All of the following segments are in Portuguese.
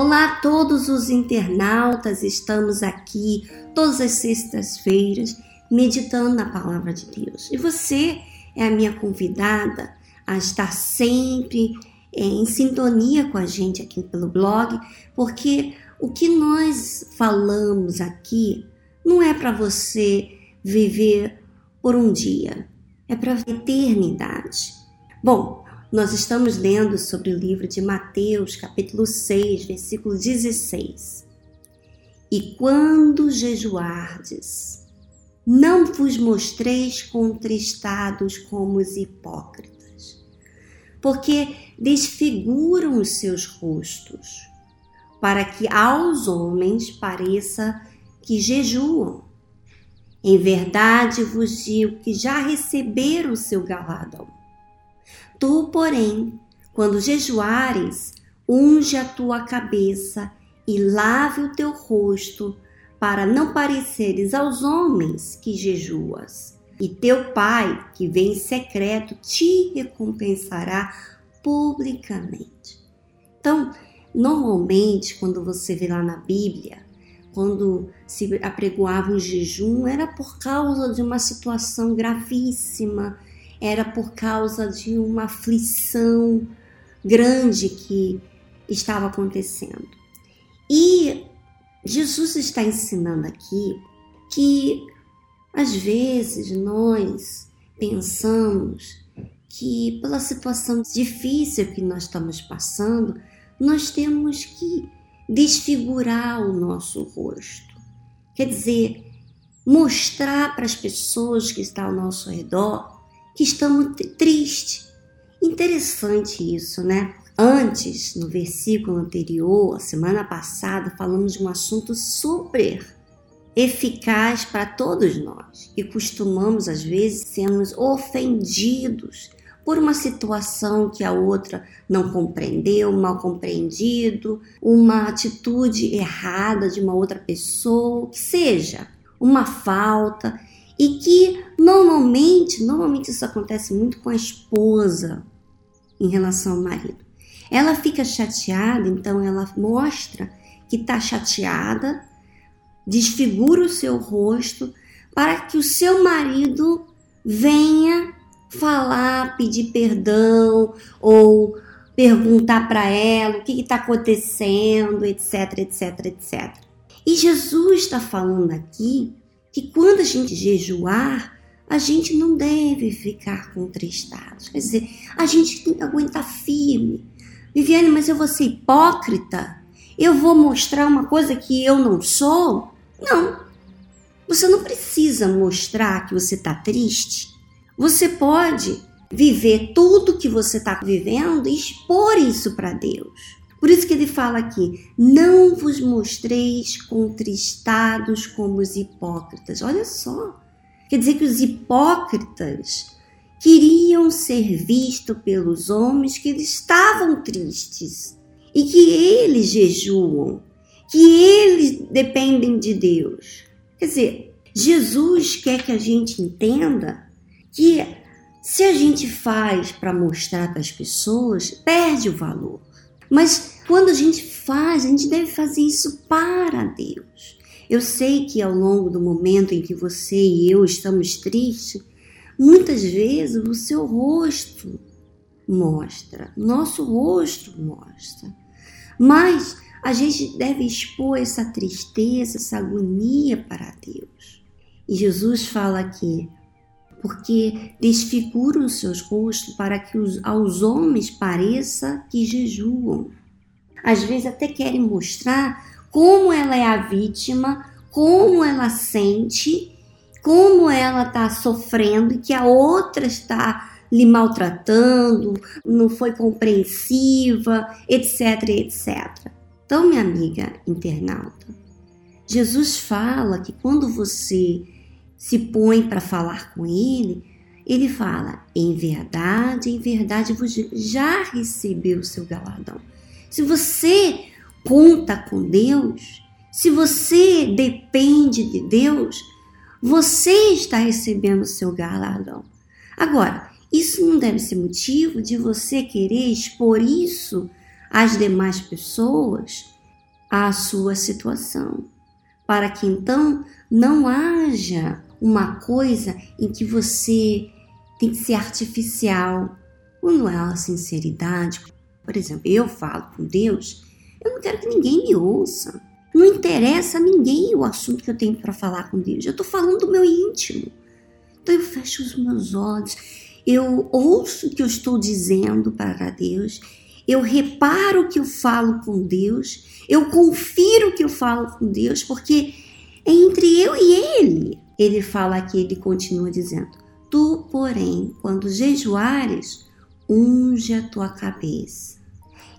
Olá a todos os internautas, estamos aqui todas as sextas-feiras meditando na palavra de Deus. E você é a minha convidada a estar sempre é, em sintonia com a gente aqui pelo blog, porque o que nós falamos aqui não é para você viver por um dia, é para a eternidade. Bom, nós estamos lendo sobre o livro de Mateus, capítulo 6, versículo 16. E quando jejuardes, não vos mostreis contristados como os hipócritas, porque desfiguram os seus rostos, para que aos homens pareça que jejuam. Em verdade vos digo que já receberam o seu galardão. Tu, porém, quando jejuares, unge a tua cabeça e lave o teu rosto, para não pareceres aos homens que jejuas. E teu Pai, que vem em secreto, te recompensará publicamente. Então, normalmente, quando você vê lá na Bíblia, quando se apregoava um jejum, era por causa de uma situação gravíssima, era por causa de uma aflição grande que estava acontecendo. E Jesus está ensinando aqui que às vezes nós pensamos que pela situação difícil que nós estamos passando, nós temos que desfigurar o nosso rosto. Quer dizer, mostrar para as pessoas que estão ao nosso redor que estamos tristes. Interessante isso, né? Antes, no versículo anterior, a semana passada, falamos de um assunto super eficaz para todos nós, que costumamos às vezes sermos ofendidos por uma situação que a outra não compreendeu, mal compreendido, uma atitude errada de uma outra pessoa, que seja uma falta e que normalmente, normalmente isso acontece muito com a esposa em relação ao marido. Ela fica chateada, então ela mostra que está chateada, desfigura o seu rosto para que o seu marido venha falar, pedir perdão ou perguntar para ela o que está acontecendo, etc, etc, etc. E Jesus está falando aqui que quando a gente jejuar, a gente não deve ficar contristado. Quer dizer, a gente tem que aguentar firme. Viviane, mas eu vou ser hipócrita? Eu vou mostrar uma coisa que eu não sou? Não. Você não precisa mostrar que você está triste. Você pode viver tudo que você está vivendo e expor isso para Deus. Por isso que ele fala aqui: não vos mostreis contristados como os hipócritas. Olha só. Quer dizer que os hipócritas queriam ser vistos pelos homens que eles estavam tristes e que eles jejuam, que eles dependem de Deus. Quer dizer, Jesus quer que a gente entenda que se a gente faz para mostrar para as pessoas, perde o valor. Mas quando a gente faz, a gente deve fazer isso para Deus. Eu sei que ao longo do momento em que você e eu estamos tristes, muitas vezes o seu rosto mostra, nosso rosto mostra. Mas a gente deve expor essa tristeza, essa agonia para Deus. E Jesus fala aqui: porque desfiguram os seus rostos para que os, aos homens pareça que jejuam. Às vezes até querem mostrar como ela é a vítima, como ela sente, como ela está sofrendo e que a outra está lhe maltratando, não foi compreensiva, etc, etc. Então, minha amiga internauta, Jesus fala que quando você se põe para falar com ele, ele fala: em verdade, em verdade, você já recebeu o seu galardão. Se você conta com Deus, se você depende de Deus, você está recebendo o seu galardão. Agora, isso não deve ser motivo de você querer expor isso às demais pessoas à sua situação, para que então não haja uma coisa em que você tem que ser artificial. Quando há sinceridade, por exemplo, eu falo com Deus, eu não quero que ninguém me ouça. Não interessa a ninguém o assunto que eu tenho para falar com Deus. Eu estou falando do meu íntimo. Então eu fecho os meus olhos, eu ouço o que eu estou dizendo para Deus, eu reparo o que eu falo com Deus, eu confiro o que eu falo com Deus, porque é entre eu e Ele. Ele fala aqui, ele continua dizendo: Tu, porém, quando jejuares, unge a tua cabeça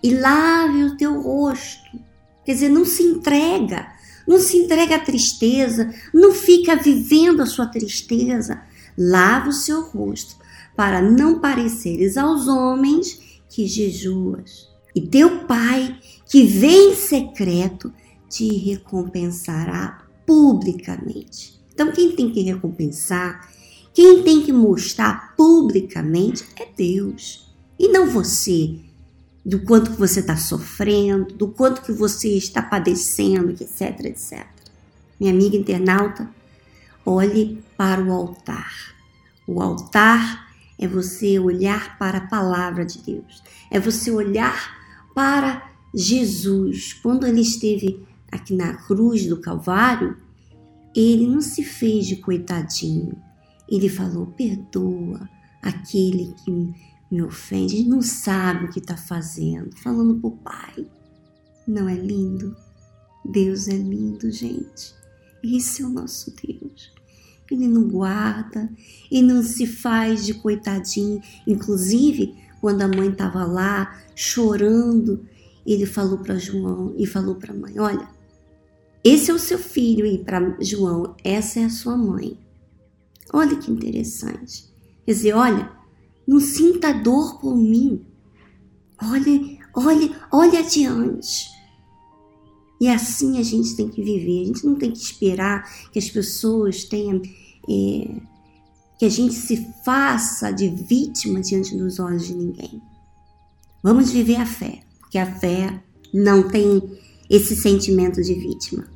e lave o teu rosto. Quer dizer, não se entrega, não se entrega à tristeza, não fica vivendo a sua tristeza. Lava o seu rosto, para não pareceres aos homens que jejuas. E teu Pai, que vem em secreto, te recompensará publicamente. Então, quem tem que recompensar, quem tem que mostrar publicamente é Deus, e não você do quanto que você está sofrendo, do quanto que você está padecendo, etc, etc. Minha amiga internauta, olhe para o altar. O altar é você olhar para a palavra de Deus, é você olhar para Jesus. Quando ele esteve aqui na cruz do Calvário, ele não se fez de coitadinho. Ele falou: perdoa aquele que me ofende, não sabe o que está fazendo, falando para o pai. Não é lindo? Deus é lindo, gente. Esse é o nosso Deus. Ele não guarda, e não se faz de coitadinho. Inclusive, quando a mãe estava lá chorando, ele falou para João e falou para a mãe: Olha, esse é o seu filho, e para João, essa é a sua mãe. Olha que interessante. Quer dizer, olha, não sinta dor por mim. Olhe, olhe, olhe adiante. E assim a gente tem que viver. A gente não tem que esperar que as pessoas tenham. É, que a gente se faça de vítima diante dos olhos de ninguém. Vamos viver a fé, porque a fé não tem esse sentimento de vítima.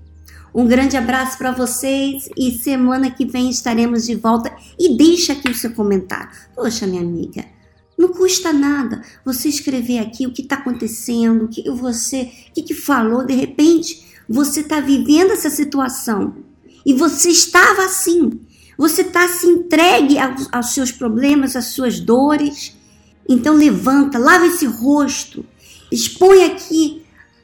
Um grande abraço para vocês e semana que vem estaremos de volta. E deixa aqui o seu comentário. Poxa, minha amiga, não custa nada você escrever aqui o que está acontecendo, o que você, o que, que falou. De repente, você está vivendo essa situação e você estava assim. Você está se entregue aos, aos seus problemas, às suas dores. Então levanta, lava esse rosto, expõe aqui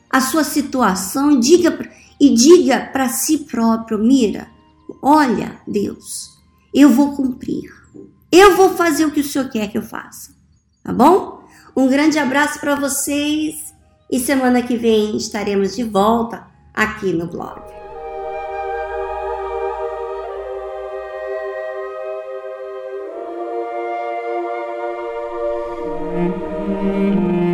a sua situação diga e diga para si próprio: Mira, olha, Deus, eu vou cumprir. Eu vou fazer o que o Senhor quer que eu faça. Tá bom? Um grande abraço para vocês e semana que vem estaremos de volta aqui no blog. Música